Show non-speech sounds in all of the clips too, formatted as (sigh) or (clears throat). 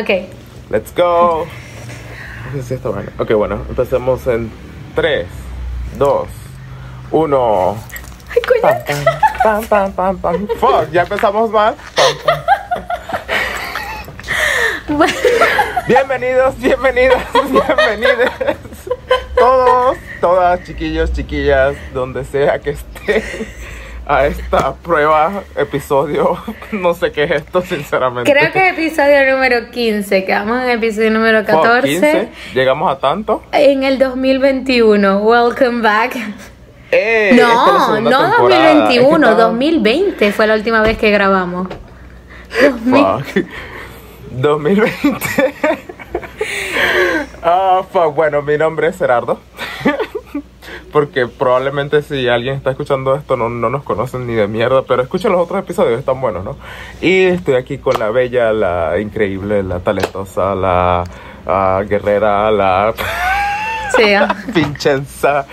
Ok. Let's go. ¿Qué es esto, bueno? Ok, bueno, empecemos en 3, 2, 1. Ay, coño. Pam, pam, pam, pam. Fuck, ya empezamos mal. Pam, pam. Bueno, Bienvenidos, bienvenidas, (laughs) bienvenidos. Todos, todas, chiquillos, chiquillas, donde sea que estén a esta prueba, episodio. (laughs) No sé qué es esto, sinceramente. creo que es episodio número 15. Quedamos en episodio número Fuck, 14. 15. Llegamos a tanto. En el 2021. Welcome back. Eh, esta es No, no temporada. Es que 2021, estaba- 2020 fue la última vez que grabamos. 2000. Fuck. (laughs) 2020. (laughs) Ah, fuck. Bueno, mi nombre es Gerardo. Porque probablemente si alguien está escuchando esto no, no nos conocen ni de mierda, pero escuchen los otros episodios, están buenos, ¿no? Y estoy aquí con la bella, la increíble, la talentosa, la ah, guerrera, la (laughs) Sí. (laughs) Vincenza,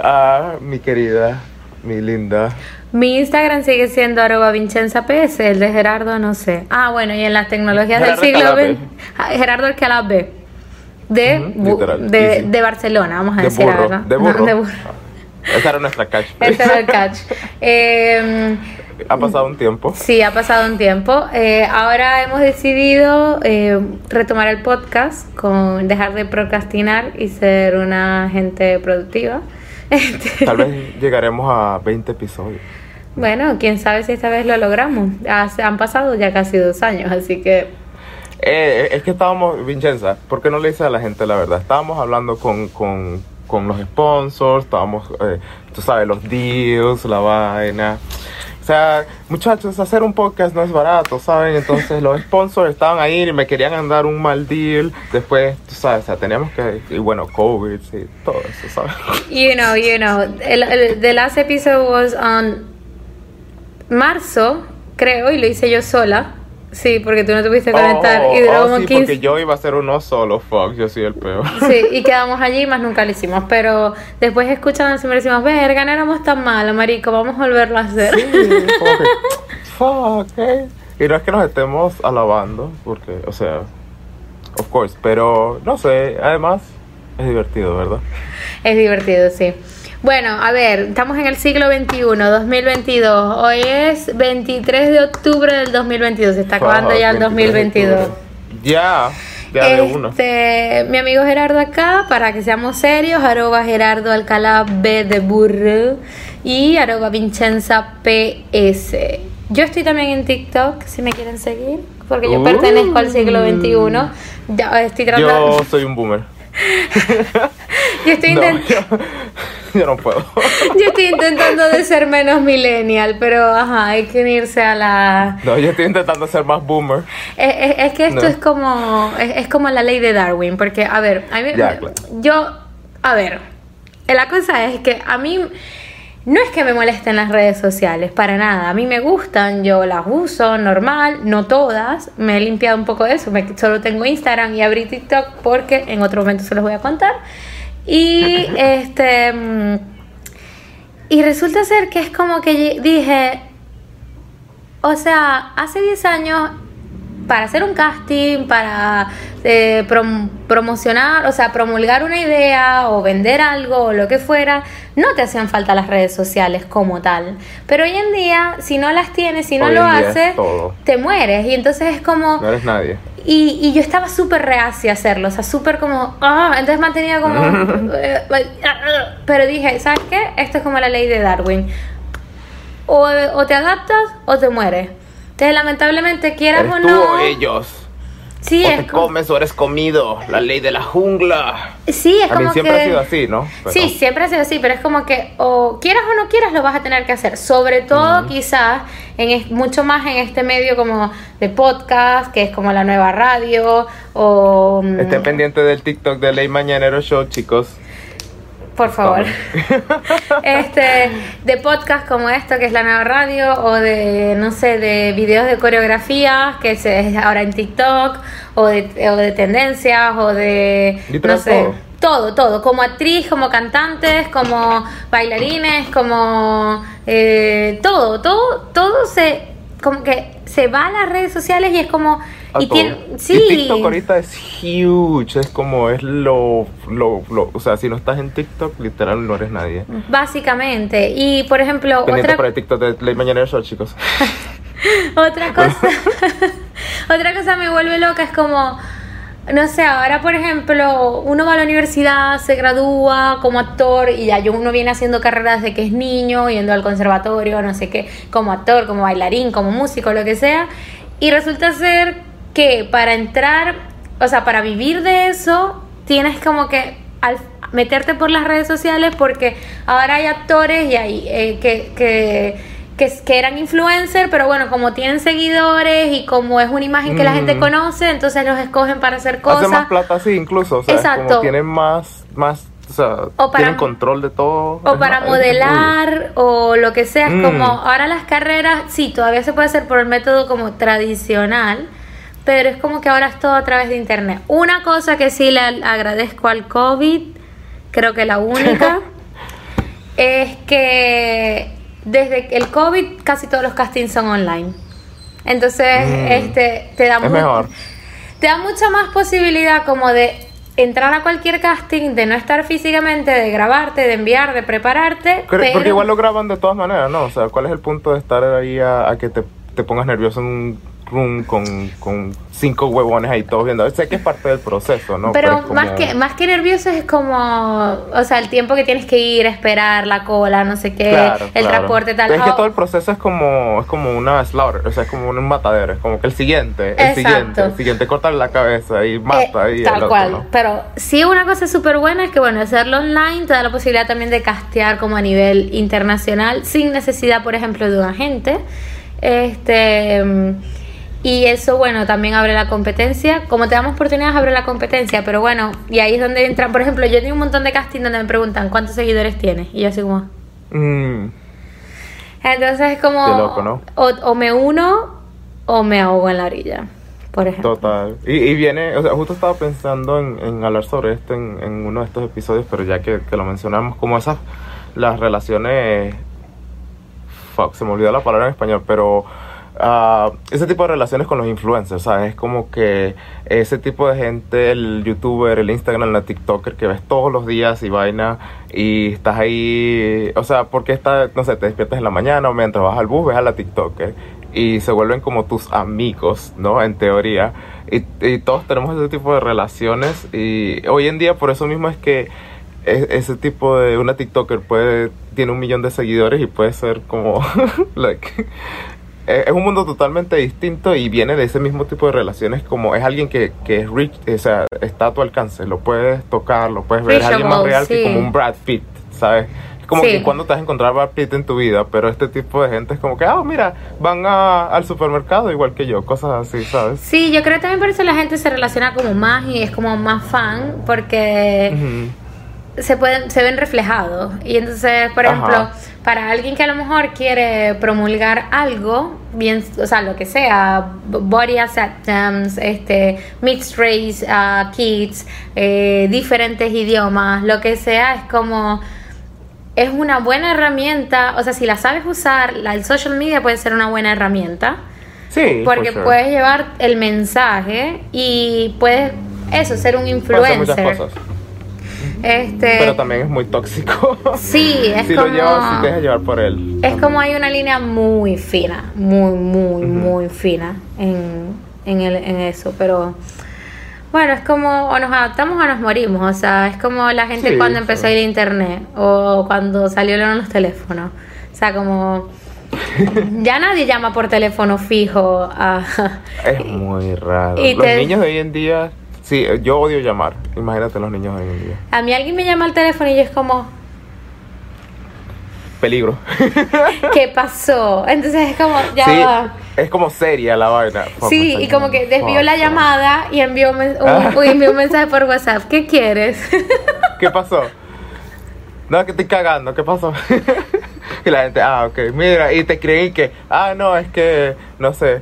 ah, mi querida, mi linda. Mi Instagram sigue siendo arroba Vincenza PS, el de Gerardo no sé. Ah, bueno, y en las tecnologías Gerardo del siglo XX, ah, Gerardo Alcalá B. De, bu- literal, de, de Barcelona, vamos a De decir burro, de burro. De burro. Esa era nuestra catch. Ese era el catch. Eh, Ha pasado un tiempo. Sí, ha pasado un tiempo. Eh, ahora hemos decidido eh, retomar el podcast con dejar de procrastinar y ser una gente productiva. (laughs) Este, Tal vez llegaremos a 20 episodios. bueno, quién sabe si esta vez lo logramos. Han pasado ya casi dos años, así que Eh, es que estábamos, Vincenza, ¿por qué no le dices a la gente la verdad? Estábamos hablando con, con, con los sponsors, estábamos, eh, tú sabes, los deals, la vaina. O sea, muchachos, hacer un podcast no es barato, ¿saben? Entonces los sponsors estaban ahí y me querían dar un mal deal. Después, tú sabes, o sea, teníamos que, y bueno, COVID y todo eso, ¿sabes? You know, you know. El, el- the last episode was on marzo, creo, y lo hice yo sola. Sí, porque tú no te pudiste conectar y duró oh, sí, 15. porque yo iba a hacer uno solo, fuck, yo soy el peor. Sí, (laughs) y quedamos allí y más nunca lo hicimos. Pero después escuchando siempre decimos, verga, no éramos tan malos, marico, vamos a volverlo a hacer. Sí, como que, (laughs) fuck, eh. Y no es que nos estemos alabando, porque, o sea, of course, pero no sé, además es divertido, ¿verdad? Es divertido, sí. Bueno, a ver, estamos en el siglo XXI, 2022. Hoy es 23 de octubre del 2022. Se está acabando ya el 23 de 2022. octubre. Ya, ya de uno. Este, mi amigo Gerardo acá, para que seamos serios, arroba Gerardo Alcalá B de burro y arroba Vincenza PS. Yo estoy también en TikTok, si me quieren seguir, porque yo Uh. pertenezco al siglo XXI. Ya, estoy tratando, Yo soy un boomer. (laughs) yo estoy (laughs) No, intent- yo, (laughs) no puedo. yo estoy intentando de ser menos millennial, pero ajá, hay que unirse a la... No, yo estoy intentando ser más boomer. Es, es- es que esto No. es como es, es como la ley de Darwin, porque a ver, a mí, Ya, claro. yo, a ver, la cosa es que a mí no es que me molesten las redes sociales, para nada. A mí me gustan, yo las uso normal, no todas. Me he limpiado un poco de eso. Me, solo tengo Instagram y abrí TikTok porque en otro momento se los voy a contar. Y este. Y resulta ser que es como que dije. O sea, hace 10 años para hacer un casting, para eh, prom- promocionar, o sea, promulgar una idea o vender algo o lo que fuera, no te hacían falta las redes sociales como tal. Pero hoy en día, si no las tienes, si no Hoy lo haces, te mueres. Y entonces es como... No eres nadie. Y, y yo estaba súper reacia a hacerlo, o sea, súper como, ah, entonces mantenía como, (laughs) eh, pero dije, ¿sabes qué? Esto es como la ley de Darwin. O, o te adaptas o te mueres. Entonces, lamentablemente, quieras ¿Eres o tú no. o ellos? Sí, o es te como, comes o eres comido. La ley de la jungla. sí, es A mí como siempre que. ha sido así, ¿no? Pero- Sí, siempre ha sido así, pero es como que o quieras o no quieras lo vas a tener que hacer. Sobre todo quizás en es- mucho más en este medio como de podcast, que es como la nueva radio o mm, Estén pendientes del TikTok de Ley Mañanero Show, chicos. Por favor. (laughs) este de podcast como esto que es la nueva radio o de no sé, de videos de coreografías que se es ahora en TikTok o de, o de tendencias o de no sé, todo. todo, todo, como actriz, como cantantes, como bailarines, como eh, todo, todo, todo se, como que se va a las redes sociales y es como, a Y todo. tiene- sí. Y TikTok ahorita es huge, es como es lo, lo, lo, o sea, si no estás en TikTok, literal no eres nadie. Básicamente. Y por ejemplo, Pendiente otra, para el TikTok de Ley Mañanero Show, chicos. (laughs) otra (laughs) cosa. (laughs) otra cosa me vuelve loca es como. No sé, ahora por ejemplo, uno va a la universidad, se gradúa como actor y ya uno viene haciendo carreras desde que es niño, yendo al conservatorio, no sé qué, como actor, como bailarín, como músico, lo que sea. Y resulta ser que para entrar, o sea, para vivir de eso, tienes como que al meterte por las redes sociales porque ahora hay actores y hay eh, que, que, que, que eran influencers, pero bueno, como tienen seguidores y como es una imagen que la gente conoce, entonces los escogen para hacer Hacen cosas. más plata así incluso, o sea, es Exacto. como tienen más, más, o sea, O para- tienen control de todo. O para más- modelar o lo que sea, es Mm. como ahora las carreras, sí, todavía se puede hacer por el método como tradicional, pero es como que ahora es todo a través de internet. Una cosa que sí le agradezco al COVID, creo que la única, (laughs) es que desde el COVID casi todos los castings son online. Entonces, Mm. este, te da Es mejor. te da mucha más posibilidad como de entrar a cualquier casting, de no estar físicamente, de grabarte, de enviar, de prepararte. Pero- pero- Porque igual lo graban de todas maneras, ¿no? O sea, ¿cuál es el punto de estar ahí a, a que te, te pongas nervioso en un room con, con cinco huevones ahí todos viendo? Sé que es parte del proceso, ¿no? Pero como- más que más que nervioso es como, o sea, el tiempo que tienes que ir, esperar, la cola, no sé qué, Claro, el claro. transporte tal. Es que Ah, todo el proceso es como, es como una slaughter, o sea, es como un matadero, es como que el siguiente, el Exacto. siguiente, el siguiente corta la cabeza y mata Eh, y tal el otro, cual. ¿no? Pero sí una cosa súper buena es que bueno, hacerlo online te da la posibilidad también de castear como a nivel internacional sin necesidad, por ejemplo, de un agente. Este mm, y eso bueno, también abre la competencia. Como te damos oportunidades abre la competencia, pero bueno, y ahí es donde entran, por ejemplo, yo tengo un montón de casting donde me preguntan cuántos seguidores tienes y yo así como Mm, entonces es como Qué loco, ¿no? o, o me uno o me ahogo en la orilla, por ejemplo. Total. Y, y viene, o sea, justo estaba pensando en, en hablar sobre esto en, en uno de estos episodios, pero ya que, que lo mencionamos, como esas, las relaciones, fuck, se me olvidó la palabra en español, pero ah, ese tipo de relaciones con los influencers, ¿sabes? Es como que ese tipo de gente, el youtuber, el Instagram, la TikToker que ves todos los días y vaina, y estás ahí, o sea, porque está, no sé, te despiertas en la mañana o mientras vas al bus, ves a la TikToker y se vuelven como tus amigos, ¿no? En teoría. Y, y todos tenemos ese tipo de relaciones y hoy en día por eso mismo es que e- ese tipo de una TikToker puede tiene un millón de seguidores y puede ser como (laughs) like es es un mundo totalmente distinto y viene de ese mismo tipo de relaciones como es alguien que, que es rich, o sea, está a tu alcance, lo puedes tocar, lo puedes ver, es alguien más real que como un Brad Pitt, ¿sabes? Es como Sí. que cuando te vas a encontrar Brad Pitt en tu vida, pero este tipo de gente es como que, ah, mira, van a- al supermercado igual que yo, cosas así, ¿sabes? Sí, yo creo que también por eso la gente se relaciona como más y es como más fan porque. Se pueden se ven reflejados. Y entonces por Ajá. ejemplo para alguien que a lo mejor quiere promulgar algo bien o sea lo que sea body acceptance este mixed race uh, kids eh, diferentes idiomas lo que sea es como es una buena herramienta. O sea si la sabes usar la, el social media puede ser una buena herramienta. Sí, porque sure. puedes llevar el mensaje y puedes eso ser un muchas influencer. cosas, este pero también es muy tóxico. (laughs) Sí, es si como. lo llevas, si te dejas llevar por él. Es como hay una línea muy fina, muy, muy, muy fina en, en, el, en eso, pero bueno, es como o nos adaptamos o nos morimos, o sea, es como la gente Sí, cuando empezó a sí. ir a internet o cuando salieron los teléfonos, o sea, como (laughs) ya nadie llama por teléfono fijo a... Es muy raro. (laughs) y Los te- niños de hoy en día, sí, yo odio llamar. Imagínate los niños hoy en día. A mí alguien me llama al teléfono y yo es como, Peligro. (laughs) ¿qué pasó? Entonces es como, ya sí, va. es como seria la vaina. Fuck, Sí, y como que desvió la Fuck, llamada y envió, un, Ah. uy, envió un (laughs) mensaje por WhatsApp. ¿Qué quieres? ¿Qué pasó? No, que estoy cagando, ¿qué pasó? (laughs) y la gente, ah, ok, mira, y te creen que, ah, no, es que, no sé,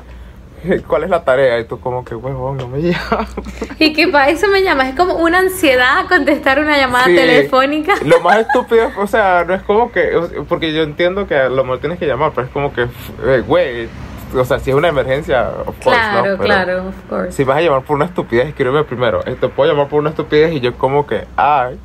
(laughs) ¿cuál es la tarea? Y tú como que, huevón, no me llamas. (laughs) y que para eso me llamas. Es como una ansiedad contestar una llamada Sí. telefónica. (laughs) Lo más estúpido, o sea, no es como que, porque yo entiendo que a lo mejor tienes que llamar, pero es como que, eh, güey, o sea, si es una emergencia, of course, Claro, ¿no? Pero claro, of course. Si vas a llamar por una estupidez, escríbeme primero. Eh, Te puedo llamar por una estupidez y yo como que, ay,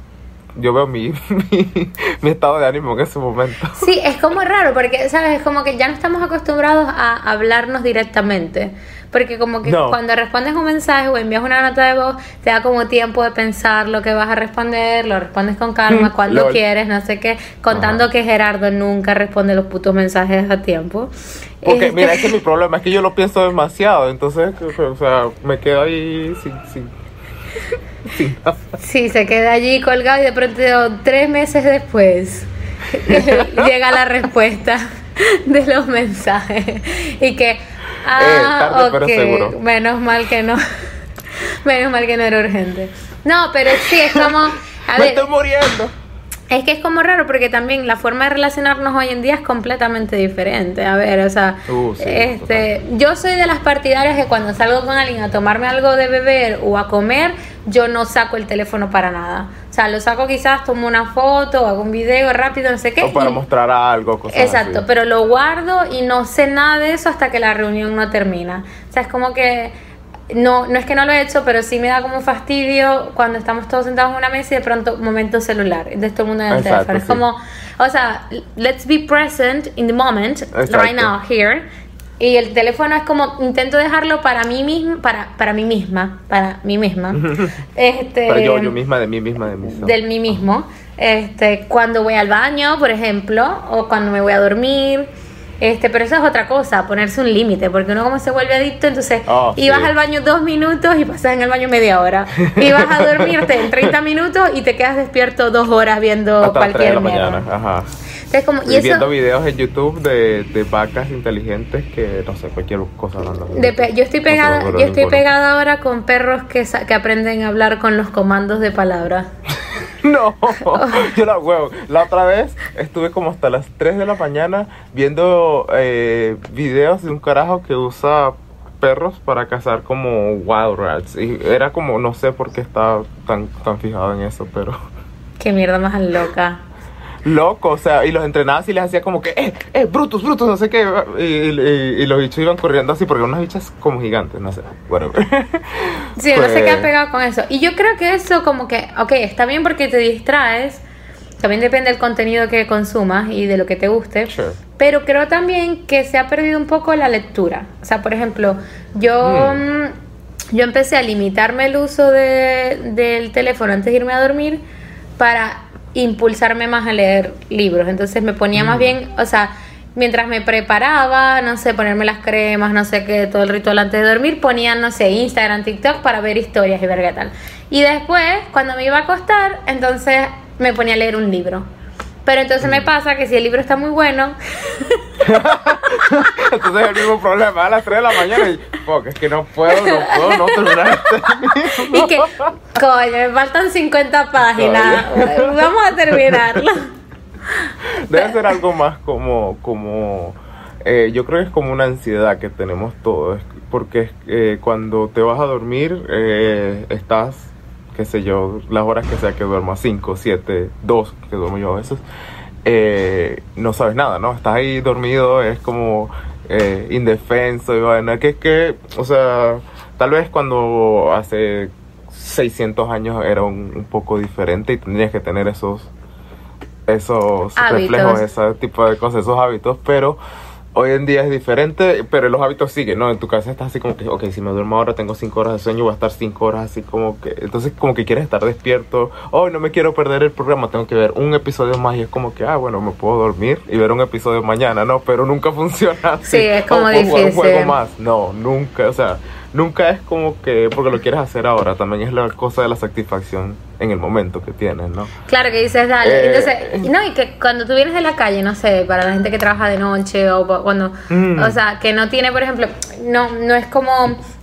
yo veo mi, (laughs) mi, mi estado de ánimo en ese momento. Sí, es como raro, porque, ¿sabes? Es como que ya no estamos acostumbrados a hablarnos directamente. Porque como que No. cuando respondes un mensaje o envías una nota de voz, te da como tiempo de pensar lo que vas a responder, lo respondes con calma, (laughs) cuando Lol. quieres, no sé qué. Contando Ajá. que Gerardo nunca responde los putos mensajes a tiempo. Porque, Este, mira, ese es mi problema, es que yo lo pienso demasiado, entonces, o sea, me quedo ahí sin... sin, (laughs) Sí, se queda allí colgado y de pronto tres meses después (laughs) llega la respuesta de los mensajes. Y que, ah, tarde, pero ok, seguro. menos mal que no, (laughs) menos mal que no era urgente. No, pero sí, es como, a ¡Me ver, estoy muriendo! Es que es como raro porque también la forma de relacionarnos hoy en día es completamente diferente. A ver, o sea, Uh, sí, este, yo soy de las partidarias que cuando salgo con alguien a tomarme algo de beber o a comer, yo no saco el teléfono para nada. O sea, lo saco quizás, tomo una foto, hago un video rápido, no sé qué. O para y- mostrar algo, cosas Exacto, así. pero lo guardo y no sé nada de eso hasta que la reunión no termina. O sea, es como que no, no es que no lo he hecho, pero sí me da como fastidio cuando estamos todos sentados en una mesa y de pronto momento celular, de todo el mundo en el Exacto, teléfono. Es sí. como, o sea, let's be present in the moment, Exacto. right now, here. Y el teléfono es como intento dejarlo para mí misma, para, para mí misma, para mí misma. (laughs) este, Pero yo, yo misma, de mí misma, de mí misma. del mí mismo. Este, cuando voy al baño, por ejemplo, o cuando me voy a dormir. Este, pero eso es otra cosa, ponerse un límite, porque uno como se vuelve adicto, entonces Oh, ibas sí. al baño dos minutos y pasas en el baño media hora. Y vas a dormirte en 30 minutos y te quedas despierto dos horas viendo Hasta las 3 de cualquier mierda. ajá. Entonces, como, y Y, viendo eso, videos en YouTube de, de vacas inteligentes que, no sé, cualquier cosa hablando. de yo estoy No pegada, ocurre yo estoy pegada ahora con perros que, que aprenden a hablar con los comandos de palabra. (laughs) No, (laughs) yo la huevo. La otra vez estuve como hasta las 3 de la mañana viendo eh, videos de un carajo que usa perros para cazar como wild rats. Y era como, no sé por qué estaba tan, tan fijado en eso, pero Qué mierda más loca. Loco, o sea, y los entrenaba y les hacía como que, eh, eh, brutos, brutos, no sé qué. Y, y- y los bichos iban corriendo así porque unas bichas como gigantes, no sé, whatever. (laughs) Sí, no se Pues- queda pegado con eso. Y yo creo que eso como que, ok, está bien porque te distraes. También depende del contenido que consumas y de lo que te guste. Sure. Pero creo también que se ha perdido un poco la lectura. O sea, por ejemplo, yo, mm, yo empecé a limitarme el uso de- del teléfono antes de irme a dormir para impulsarme más a leer libros. Entonces me ponía más bien, o sea, mientras me preparaba, no sé, ponerme las cremas, no sé qué, todo el ritual antes de dormir, ponía, no sé, Instagram, TikTok para ver historias y ver qué tal. Y después, cuando me iba a acostar, entonces me ponía a leer un libro. Pero entonces me pasa que si el libro está muy bueno, (laughs) (laughs) (laughs) Entonces es el mismo problema, a las 3 de la mañana y, fuck, es que no puedo, no puedo no terminar este (laughs) y que, (laughs) coño, me faltan 50 páginas, vamos a terminarlo. Debe ser algo más como, como eh, yo creo que es como una ansiedad que tenemos todos, porque eh, cuando te vas a dormir, eh, estás, qué sé yo, las horas que sea que duermas, 5, 7, 2, que duermo yo a veces, eh, no sabes nada, ¿no? Estás ahí dormido, es como eh, indefenso y vaina, que es que, o sea, tal vez cuando hace 600 años era un, un poco diferente y tendrías que tener esos esos Hábitos. reflejos, ese tipo de cosas, esos hábitos, pero hoy en día es diferente, pero los hábitos siguen, ¿no? En tu casa estás así como que, ok, si me duermo ahora tengo cinco horas de sueño, voy a estar cinco horas así como que, entonces como que quieres estar despierto, hoy no me quiero perder el programa, tengo que ver un episodio más y es como que, ah, bueno, me puedo dormir y ver un episodio mañana, ¿no? Pero nunca (laughs) funciona así. Sí, es como "Oh, puedo jugar un difícil. juego más, no, nunca, o sea, nunca es como que, porque lo quieres hacer ahora, también es la cosa de la satisfacción en el momento que tienes, ¿no? Claro que dices, dale. Eh, Entonces, y no, y que cuando tú vienes de la calle, no sé, para la gente que trabaja de noche o cuando, Mm. o sea, que no tiene, por ejemplo, no no es como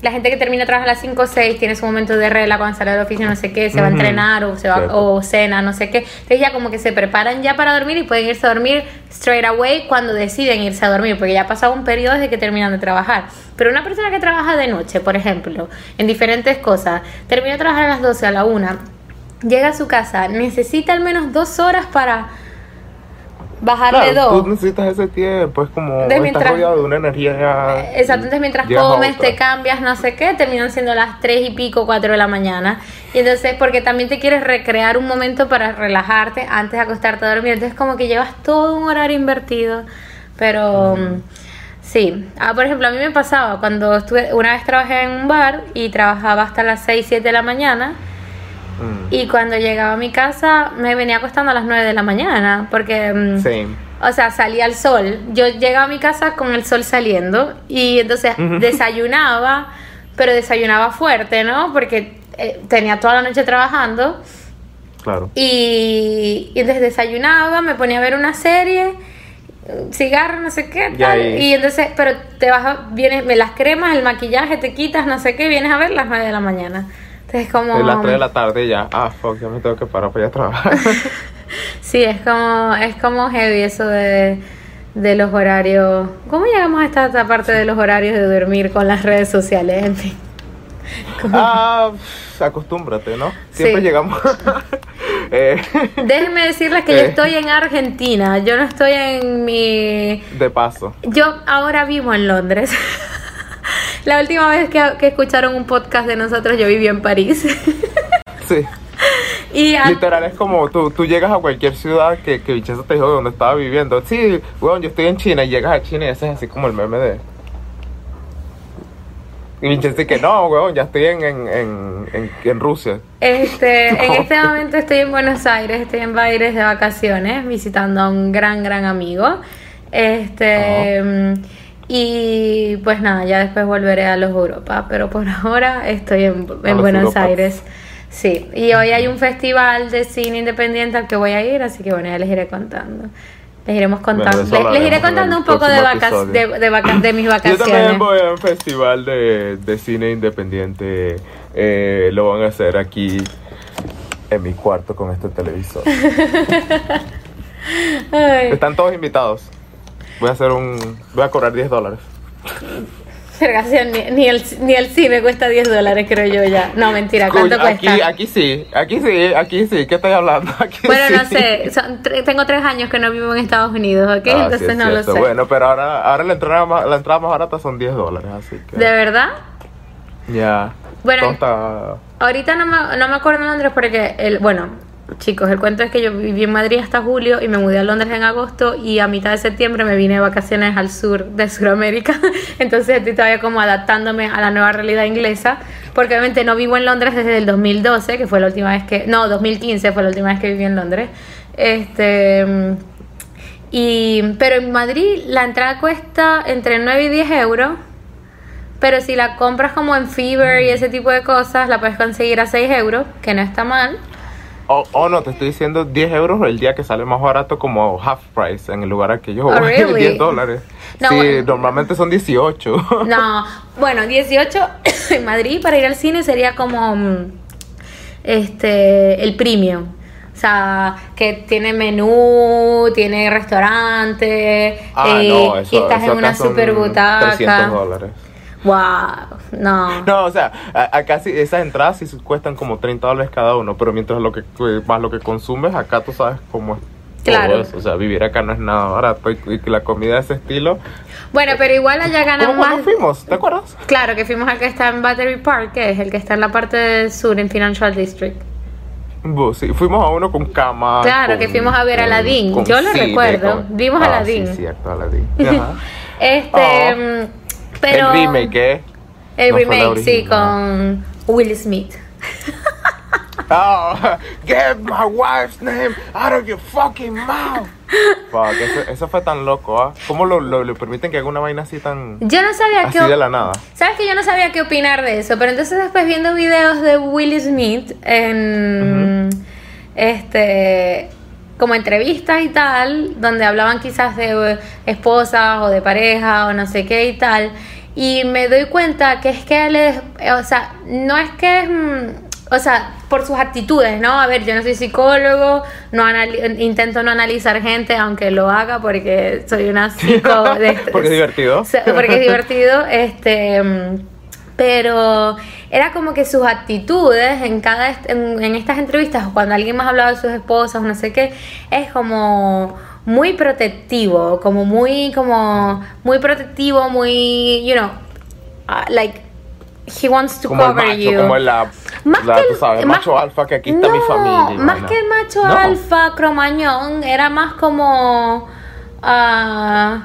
la gente que termina de trabajar a las 5 o 6, tiene su momento de regla cuando sale de la oficina, no sé qué, se va a entrenar o se va Cierto. o cena, no sé qué. Entonces ya como que se preparan ya para dormir y pueden irse a dormir straight away cuando deciden irse a dormir, porque ya ha pasado un periodo desde que terminan de trabajar. Pero una persona que trabaja de noche, por ejemplo, en diferentes cosas, termina de trabajar a las 12, a la 1, llega a su casa, necesita al menos dos horas para bajar Claro, de dos. Tú necesitas ese tiempo, es como De mientras- de una energía. ya- Exacto, entonces mientras comes, te cambias, no sé qué, terminan siendo las 3 y pico, 4 de la mañana. Y entonces, porque también te quieres recrear un momento para relajarte antes de acostarte a dormir. Entonces, como que llevas todo un horario invertido. Pero mm, sí, ah, por ejemplo, a mí me pasaba cuando estuve, una vez trabajé en un bar y trabajaba hasta las 6, 7 de la mañana. Mm, Y cuando llegaba a mi casa me venía acostando a las 9 de la mañana. Porque. mm, Same. o sea, salía el sol. Yo llegaba a mi casa con el sol saliendo y entonces (laughs) desayunaba, pero desayunaba fuerte, ¿no? Porque eh, tenía toda la noche trabajando Claro. y, y entonces desayunaba, me ponía a ver una serie, cigarro, no sé qué, tal. Y entonces, pero te vas, a- vienes, me las cremas, el maquillaje, te quitas, no sé qué, vienes a ver las 9 de la mañana. Entonces, como. Es las 3 de la tarde y ya. Ah, fuck, ya me tengo que parar para ir a trabajar. (laughs) Sí, es como, es como heavy eso de, de los horarios. ¿Cómo llegamos a esta, esta parte de los horarios de dormir con las redes sociales? En fin. (laughs) Ah, acostúmbrate, ¿no? Siempre Sí. llegamos. (laughs) eh, Déjenme decirles que yo Eh. estoy en Argentina, yo no estoy en mi... de paso. Yo ahora vivo en Londres. La última vez que, que escucharon un podcast de nosotros yo viví en París. (laughs) Sí. y a- Literal, es como tú, tú llegas a cualquier ciudad que, que Vincenzo te dijo de donde estaba viviendo. Sí, weón, yo estoy en China y llegas a China y ese es así como el meme de. Y Vincenzo que no, weón, ya estoy en, en, en, en, en Rusia. Este, (laughs) en este momento estoy en Buenos Aires, estoy en Baires de vacaciones, visitando a un gran, gran amigo. Este, y pues nada, ya después volveré a los Europa, pero por (laughs) ahora estoy en, Buenos. Aires. Sí, y hoy hay un festival de cine independiente al que voy a ir, así que bueno, ya les iré contando. Les iremos contando, les, les iré contando un poco de, vacas, de, de, vaca- de mis (clears throat) Yo vacaciones. también voy a un festival de, de cine independiente. eh, lo van a hacer aquí en mi cuarto con este televisor. (laughs) Están todos invitados. Voy a hacer un. Voy a cobrar 10 dólares. Ni, ni el, ni el cine cuesta 10 dólares, creo yo ya. No, mentira, ¿cuánto Coño, aquí, cuesta? aquí sí, aquí sí, aquí sí. ¿Qué estoy hablando? (laughs) Aquí Bueno, no sí. sé, son tengo tres años que no vivo en Estados Unidos, ¿ok? Ah, sí, Entonces es no lo sé. Bueno, pero ahora, ahora la, entrada más, la entrada más barata son 10 dólares, así que. ¿De verdad? Ya. Bueno, Ahorita no me, no me acuerdo Londres porque, el, bueno, chicos, el cuento es que yo viví en Madrid hasta julio y me mudé a Londres en agosto y a mitad de septiembre me vine de vacaciones al sur de Sudamérica. (laughs) Entonces estoy todavía como adaptándome a la nueva realidad inglesa porque obviamente no vivo en Londres desde el 2012, que fue la última vez que... No, 2015 fue la última vez que viví en Londres. Este... Y, pero en Madrid la entrada cuesta entre 9 y 10 euros. Pero si la compras como en Fever y ese tipo de cosas, la puedes conseguir a 6 euros, que no está mal. Oh, oh, no, te estoy diciendo 10 euros el día que sale más barato como half price en el lugar al que yo Oh, voy, (laughs) really? 10 dólares. No, sí, bueno. normalmente son 18. No, bueno, 18 (coughs) en Madrid para ir al cine sería como mm, este el premium. O sea, que tiene menú, tiene restaurante, ah, eh, no, eso, y estás eso en una super 300 butaca. dólares. Wow, no. No, o sea, a- acá sí, esas entradas sí cuestan como 30 dólares cada uno, pero mientras lo que más lo que consumes, acá tú sabes cómo es todo Claro. eso. O sea, vivir acá no es nada barato y, y la comida de ese estilo. Bueno, pero igual allá ganan ¿Cómo más. fuimos? ¿Te acuerdas? Claro, que fuimos al que está en Battery Park, que es el que está en la parte del sur, en Financial District. Sí, fuimos a uno con cama. Claro, con- que fuimos a ver con- Aladdin. con Yo lo cine, recuerdo. Vimos ah, Aladdin. Sí, cierto, Aladdin. Ajá. (laughs) Este, Oh. Pero El remake, ¿eh? el no remake, sí, con Will Smith. (laughs) Oh, get my wife's name out of your fucking mouth. Fuck, eso, eso fue tan loco, ¿ah? ¿Cómo lo, lo- le permiten que haga una vaina así tan. Yo no sabía así qué de la nada? Sabes que yo no sabía qué opinar de eso, pero entonces después viendo videos de Will Smith en este como entrevistas y tal, donde hablaban quizás de eh, esposas o de pareja o no sé qué y tal, y me doy cuenta que es que él es, eh, o sea, no es que es, mm, o sea, por sus actitudes, ¿no? A ver, yo no soy psicólogo, no intento no analizar gente, aunque lo haga porque soy una (laughs) psico... de- Porque es divertido. porque es divertido, este, mm, pero era como que sus actitudes en cada en, en estas entrevistas, o cuando alguien más hablaba de sus esposas, o no sé qué, es como muy protectivo, como muy, como, muy protectivo, muy, you know, uh, like, he wants to Como el cover macho, you. como el la, Más la- que tú el- sabes, más- macho alfa que aquí está mi familia. Más que el macho No. alfa, cromañón, era más como. ah,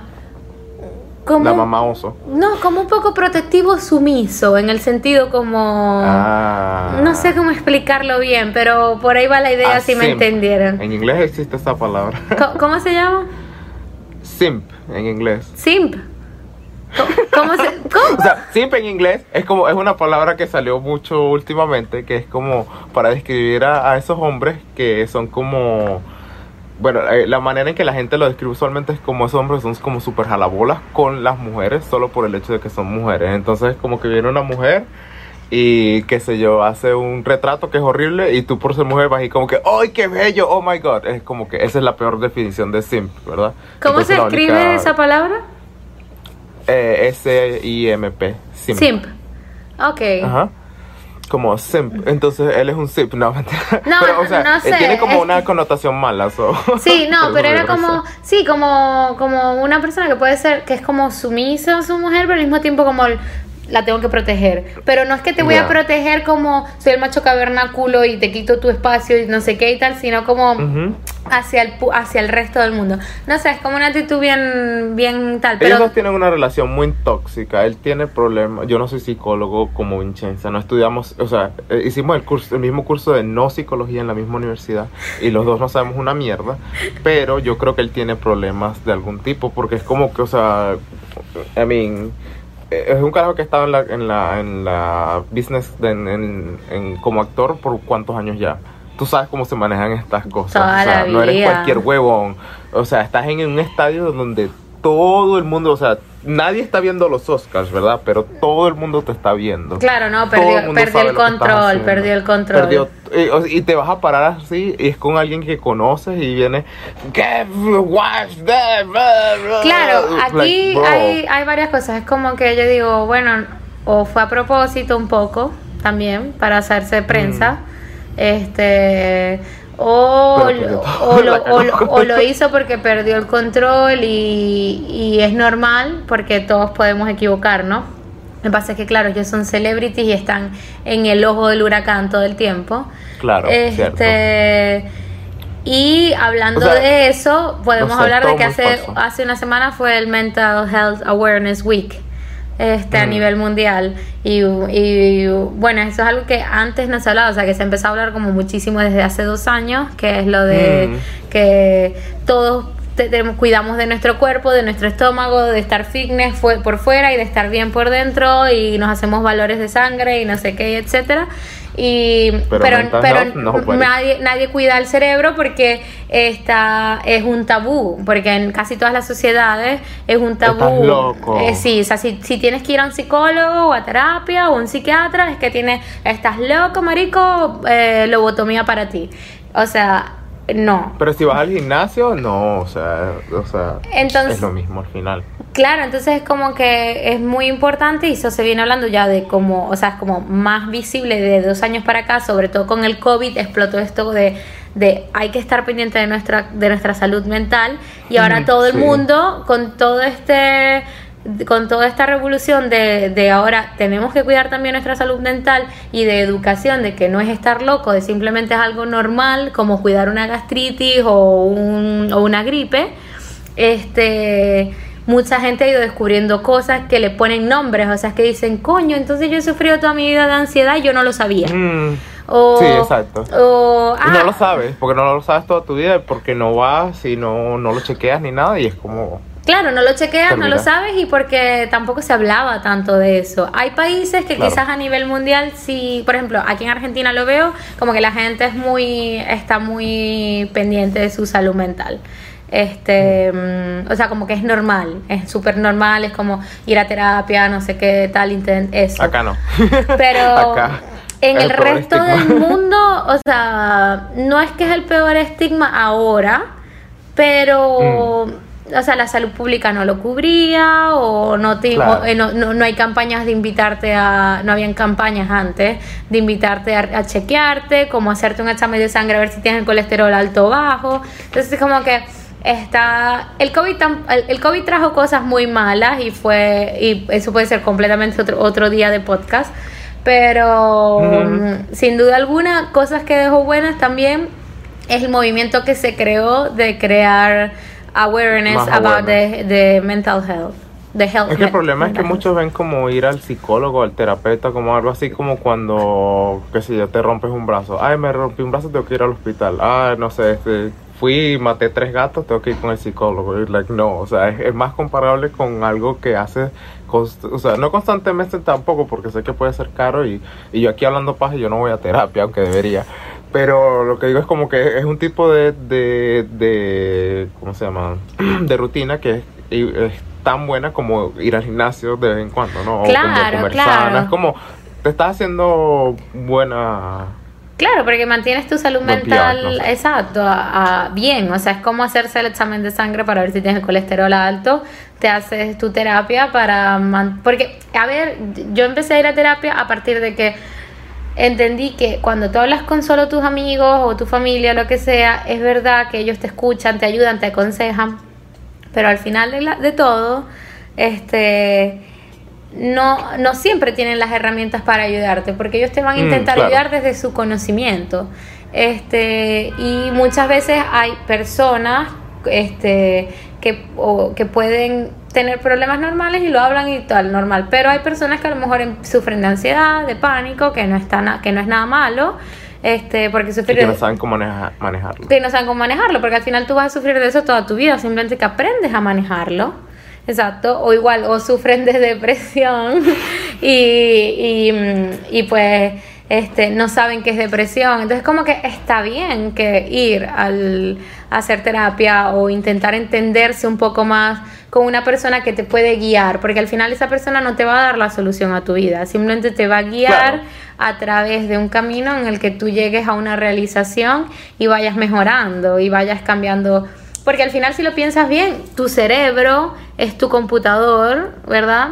como La mamá oso. No, como un poco protectivo sumiso, en el sentido como. Ah. No sé cómo explicarlo bien, pero por ahí va la idea Ah, si me entendieron. En inglés existe esa palabra. (laughs) Co- ¿Cómo se llama? Simp en inglés. Simp. ¿Cómo se.? (laughs) ¿Cómo? O sea, simp en inglés es como es una palabra que salió mucho últimamente, que es como para describir a, a esos hombres que son como bueno, eh, la manera en que la gente lo describe usualmente es como esos hombres son como super jalabolas con las mujeres solo por el hecho de que son mujeres. Entonces, como que viene una mujer y qué sé yo, hace un retrato que es horrible y tú por ser mujer vas y como que, ¡ay, qué bello! ¡Oh my god! Es como que esa es la peor definición de simp, ¿verdad? ¿Cómo Entonces, se escribe única- esa palabra? Eh, S-I-M-P. Simp. Simp. Ok. Ajá. Como simp. Entonces él es un simp. No, (laughs) mentira. No, pero, o sea, no él sé, tiene como es una connotación mala. so. Sí, (laughs) no, pero era como, sí, como, como una persona que puede ser, que es como sumisa a su mujer, pero al mismo tiempo como el- la tengo que proteger. Pero no es que te voy a Ya. proteger como soy el macho cavernáculo y te quito tu espacio y no sé qué y tal, sino como Ujú. hacia el hacia el resto del mundo. No sé, es como una actitud bien, bien tal, Ellos pero dos tienen una relación muy tóxica. Él tiene problemas. Yo no soy psicólogo como Vincenza. No estudiamos, o sea, eh, hicimos el curso, el mismo curso de no psicología en la misma universidad y los dos no sabemos una mierda. Pero yo creo que él tiene problemas de algún tipo porque es como que, o sea, I mean, es un carajo que ha estado en la, en la, en la business de- en, en- en- como actor por cuántos años ya. Tú sabes cómo se manejan estas cosas. Toda o sea, no eres cualquier huevón. O sea, estás en un estadio donde todo el mundo, o sea, nadie está viendo los Oscars, ¿verdad? Pero todo el mundo te está viendo. claro, no, el perdió, el control, perdió el control. Perdió- y, te vas a parar así y es con alguien que conoces y viene "Get watch that, blah, blah". Claro, aquí Like, hay, hay varias cosas. Es como que yo digo, bueno, o fue a propósito un poco también para hacerse prensa. Este. Mm. Todo, o, (laughs) (laughs) lo, o lo- o lo hizo porque perdió el control y, y es normal porque todos podemos equivocar, ¿no? Me pasa es que, claro, ellos son celebrities y están en el ojo del huracán todo el tiempo. Claro, cierto. este, y hablando sea, de eso, podemos no sé, hablar de que hace, falso. hace una semana fue el Mental Health Awareness Week este, a nivel mundial. Y, y, bueno, eso es algo que antes no se hablaba, o sea, que se empezó a hablar como muchísimo desde hace dos años, que es lo de Mm. que todos te- cuidamos de nuestro cuerpo, de nuestro estómago, de estar fitness fue- por fuera y de estar bien por dentro y nos hacemos valores de sangre y no sé qué, etcétera. Y, Pero pero, pero no, nadie, nadie cuida el cerebro porque esta es un tabú, porque en casi todas las sociedades es un tabú. Estás loco. Eh, sí, o sea, si, si tienes que ir a un psicólogo o a terapia o un psiquiatra, es que tienes, estás loco, marico, eh, lobotomía para ti. O sea, no. Pero si vas al gimnasio, no, o sea, o sea Entonces- es lo mismo al final. Claro, entonces es como que es muy importante y eso se viene hablando ya de como, o sea, es como más visible de dos años para acá, sobre todo con el COVID, explotó esto de, de hay que estar pendiente de nuestra, de nuestra salud mental y ahora Mm, todo el mundo con todo este con toda esta revolución de, de ahora tenemos que cuidar también nuestra salud mental y de educación de que no es estar loco, de simplemente es algo normal como cuidar una gastritis o, un, o una gripe, este mucha gente ha ido descubriendo cosas que le ponen nombres, o sea, que dicen, coño, entonces yo he sufrido toda mi vida de ansiedad y yo no lo sabía. Mm, O, Sí, exacto. O, no ah, lo sabes, porque no lo sabes toda tu vida, porque no vas y no, no lo chequeas ni nada y es como... Claro, no lo chequeas, no lo sabes y porque tampoco se hablaba tanto de eso. Hay países que Claro. quizás a nivel mundial sí, por ejemplo, aquí en Argentina lo veo como que la gente es muy está muy pendiente de su salud mental. Este, mm, o sea, como que es normal, es súper normal, es como ir a terapia, no sé qué tal, intent, eso. Acá no. (laughs) Pero Acá en el resto estigma. del (laughs) mundo, o sea, no es que es el peor estigma ahora, pero, Mm. o sea, la salud pública no lo cubría o no, te, Claro. o, eh, no, no, no hay campañas de invitarte a, no habían campañas antes de invitarte a, a chequearte, como hacerte un examen de sangre a ver si tienes el colesterol alto o bajo. Entonces es como que está el COVID el, COVID trajo cosas muy malas y fue y eso puede ser completamente otro, otro día de podcast pero sin duda alguna cosas que dejó buenas también es el movimiento que se creó de crear awareness Más about the, the mental health the health Es que el problema es que health. muchos ven como ir al psicólogo, al terapeuta, como algo así como cuando, qué sé yo, te rompes un brazo. Ay, me rompí un brazo, tengo que ir al hospital. Ay, no sé, este, fui y maté tres gatos, tengo que ir con el psicólogo. Y, like, no, o sea, es, es más comparable con algo que haces, const- o sea, no constantemente tampoco, porque sé que puede ser caro y, y yo aquí hablando paja, yo no voy a terapia, aunque debería. Pero lo que digo es como que es un tipo de, de, de ¿cómo se llama? (clears throat) de rutina que es, tan buena como ir al gimnasio de vez en cuando, ¿no? O Claro, como comer claro. sana. Es como, te estás haciendo buena... Claro, porque mantienes tu salud mental, no exacto, a- a- bien. O sea, es como hacerse el examen de sangre para ver si tienes el colesterol alto. Te haces tu terapia para... man- porque, a ver, yo empecé a ir a terapia a partir de que entendí que cuando tú hablas con solo tus amigos o tu familia, lo que sea, es verdad que ellos te escuchan, te ayudan, te aconsejan, pero al final de, la- de todo, este no, no siempre tienen las herramientas para ayudarte, porque ellos te van a Mm, intentar claro. ayudar desde su conocimiento. Este, y muchas veces hay personas este, que, o- que pueden tener problemas normales y lo hablan y tal, normal. Pero hay personas que a lo mejor em- sufren de ansiedad, de pánico, que no, está na- que no es nada malo, este, porque Y sufrir que de- no saben cómo maneja- manejarlo. que no saben cómo manejarlo, porque al final tú vas a sufrir de eso toda tu vida, simplemente que aprendes a manejarlo. Exacto, o igual, o sufren de depresión (laughs) y, y, mm, y pues este, no saben qué es depresión. Entonces como que está bien que ir al, a hacer terapia o intentar entenderse un poco más con una persona que te puede guiar, porque al final esa persona no te va a dar la solución a tu vida, simplemente te va a guiar Claro. a través de un camino en el que tú llegues a una realización y vayas mejorando y vayas cambiando. Porque al final si lo piensas bien, tu cerebro es tu computador, ¿verdad?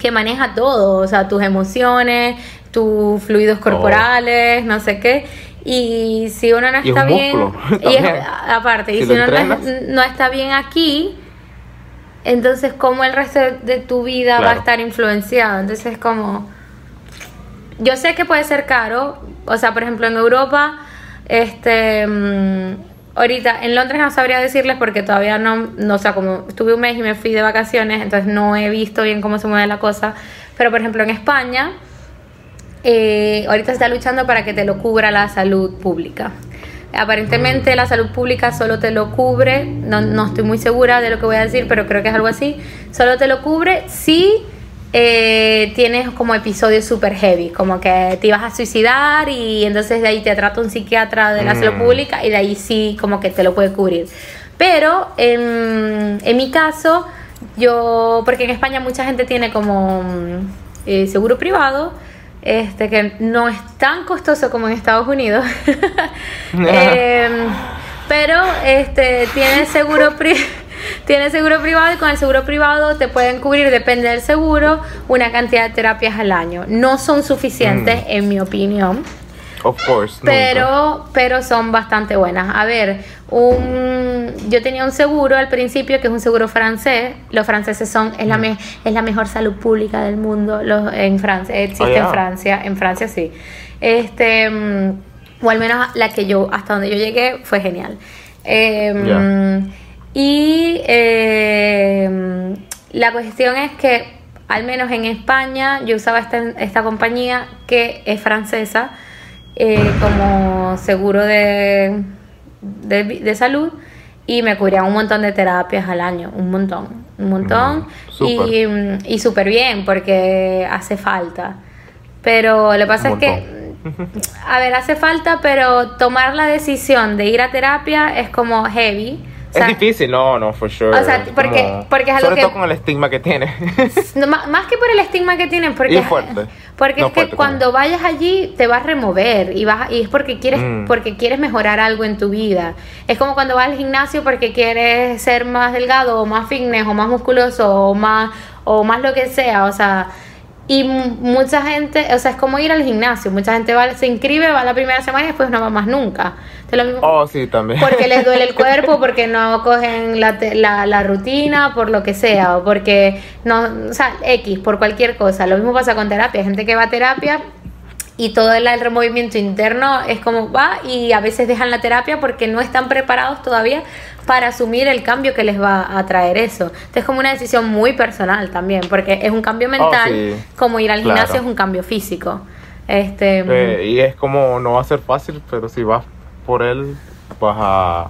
Que maneja todo, o sea, tus emociones, tus fluidos corporales, no sé qué. Y si uno no Y es está un bien, y (laughs) es- aparte, y Si uno no, está bien aquí, entonces cómo el resto de tu vida va a estar influenciado. Entonces es como yo sé que puede ser caro, o sea, por ejemplo, en Europa, este, mm, ahorita en Londres no sabría decirles porque todavía no, no, o sea, como estuve un mes y me fui de vacaciones, entonces no he visto bien cómo se mueve la cosa, pero por ejemplo en España, eh, ahorita se está luchando para que te lo cubra la salud pública. Aparentemente la salud pública solo te lo cubre, no, no estoy muy segura de lo que voy a decir, pero creo que es algo así, solo te lo cubre si eh, tienes como episodios super heavy, como que te ibas a suicidar y entonces de ahí te trata un psiquiatra de la salud Mm. pública y de ahí sí como que te lo puede cubrir. Pero en, en mi caso, yo, porque en España mucha gente tiene como mm, eh, seguro privado, este que no es tan costoso como en Estados Unidos. (laughs) (laughs) Em, pero este tiene seguro pri tiene seguro privado y con el seguro privado te pueden cubrir, depende del seguro, una cantidad de terapias al año. No son suficientes, en mi opinión, Of course. nunca. pero, pero son bastante buenas. A ver, un, yo tenía un seguro al principio que es un seguro francés. Los franceses son, es la, me- es la mejor salud pública del mundo los, en Francia. Existe Oh, en yeah. Francia, en Francia sí. Este, mm, o al menos la que yo, hasta donde yo llegué, fue genial. Em, Ya. Y em, la cuestión es que, al menos en España, yo usaba esta, esta compañía que es francesa eh, como seguro de, de, de salud y me cubrían un montón de terapias al año, un montón, un montón Mm, súper. y, y súper bien porque hace falta. Pero lo que pasa es que, a ver, hace falta, pero tomar la decisión de ir a terapia es como heavy. O sea, es difícil, no, no, for sure. O sea, porque- como- porque es algo Sobre que- todo con el estigma que tiene. (laughs) no, más que por el estigma que tienen, porque, es fuerte. porque No, es que fuerte cuando vayas allí te vas a remover y, vas, y es porque quieres, Mm. porque quieres mejorar algo en tu vida. Es como cuando vas al gimnasio porque quieres ser más delgado o más fitness o más musculoso o más, o más lo que sea, o sea, Y mu- mucha gente, o sea, es como ir al gimnasio. Mucha gente va, se inscribe, va la primera semana y después no va más nunca. Entonces, lo mismo- Oh, sí, también. porque les duele el (laughs) cuerpo, porque no cogen la, la, la rutina, por lo que sea, o porque no, o sea, X, por cualquier cosa. Lo mismo pasa con terapia, gente que va a terapia y todo el, el movimiento interno es como va y a veces dejan la terapia porque no están preparados todavía para asumir el cambio que les va a traer eso. Entonces es como una decisión muy personal también, porque es un cambio mental, Oh, sí. como ir al Claro. gimnasio es un cambio físico. Este, Eh, y es como, no va a ser fácil, pero si vas por él, vas a...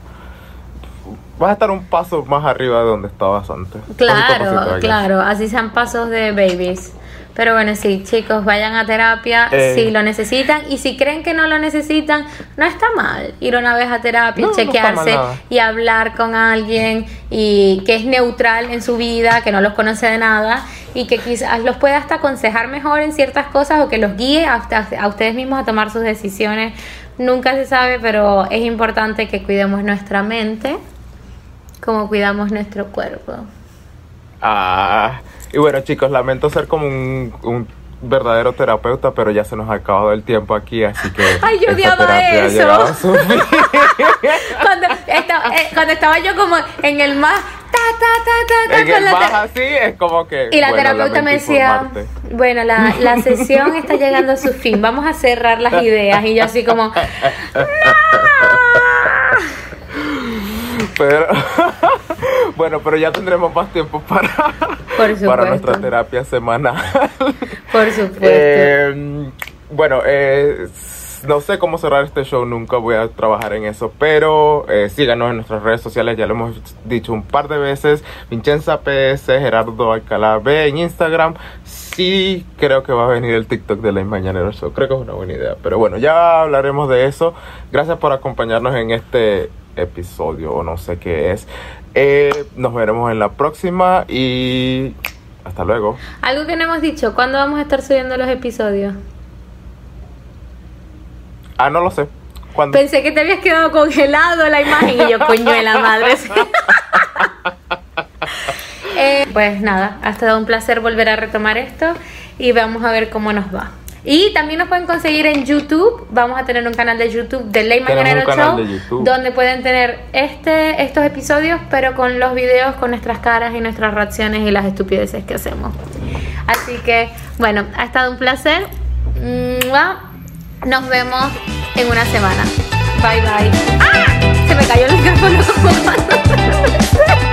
Vas a estar un paso más arriba de donde estabas antes. Claro, claro, así sean pasos de babies. Pero bueno, sí, chicos, vayan a terapia Eh. si lo necesitan y si creen que no lo necesitan, no está mal ir una vez a terapia, No, chequearse y hablar con alguien y que es neutral en su vida, que no los conoce de nada y que quizás los pueda hasta aconsejar mejor en ciertas cosas o que los guíe hasta a ustedes mismos a tomar sus decisiones. Nunca se sabe, pero es importante que cuidemos nuestra mente como cuidamos nuestro cuerpo. Ah, y bueno chicos, lamento ser como un, un verdadero terapeuta, pero ya se nos ha acabado el tiempo aquí, así que... (laughs) Ay, yo odiaba eso. a su fin. (laughs) cuando, estaba, eh, cuando estaba yo como en el más ta ta ta ta, en el más así es como que... y la bueno, terapeuta me decía, informarte. bueno, la, la sesión está llegando a su fin, vamos a cerrar las ideas. Y yo así como, (laughs) Pero, (laughs) bueno, pero ya tendremos más tiempo para, (laughs) para nuestra terapia semanal. (laughs) por supuesto. Eh, bueno, eh, no sé cómo cerrar este show, nunca voy a trabajar en eso, pero eh, síganos en nuestras redes sociales, ya lo hemos dicho un par de veces, Vincenza PS, Gerardo Alcalá B en Instagram, sí creo que va a venir el TikTok de la Mañanero Show, creo que es una buena idea, pero bueno, ya hablaremos de eso, gracias por acompañarnos en este episodio, o no sé qué es, Eh, nos veremos en la próxima y hasta luego. Algo que no hemos dicho, ¿cuándo vamos a estar subiendo los episodios? Ah, no lo sé. ¿Cuándo? Pensé que te habías quedado congelado la imagen y yo, (laughs) coño de la madre. (laughs) Eh, pues nada, ha estado un placer volver a retomar esto y vamos a ver cómo nos va. Y también nos pueden conseguir en YouTube. Vamos a tener un canal de YouTube de Ley Mañanero Show, donde pueden tener este, estos episodios, pero con los videos, con nuestras caras y nuestras reacciones y las estupideces que hacemos. Así que, bueno, ha estado un placer. Nos vemos en una semana. Bye bye. ¡Ah! Se me cayó el micrófono (laughs)